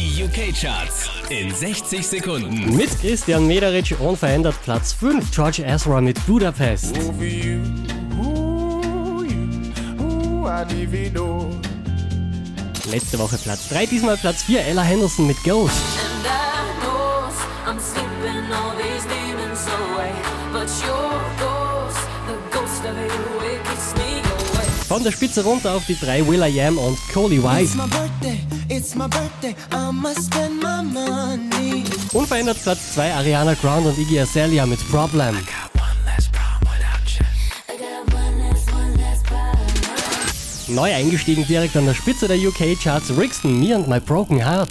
Die UK-Charts in 60 Sekunden. Mit Christian Mederich unverändert Platz 5. George Ezra mit Budapest. Over you, ooh, you, ooh, I didn't even know. Letzte Woche Platz 3, diesmal Platz 4. Ella Henderson mit Ghost. Demons away. But your ghost, the ghost of you, Von der Spitze runter auf die 3 Will.i.am und Coley White. It's my birthday, it's my birthday, I'ma spend my money. Unverändert Platz 2 Ariana Grande und Iggy Azalea mit Problem. I got one last, one last problem. Neu eingestiegen direkt an der Spitze der UK-Charts Rixton, Me and My Broken Heart.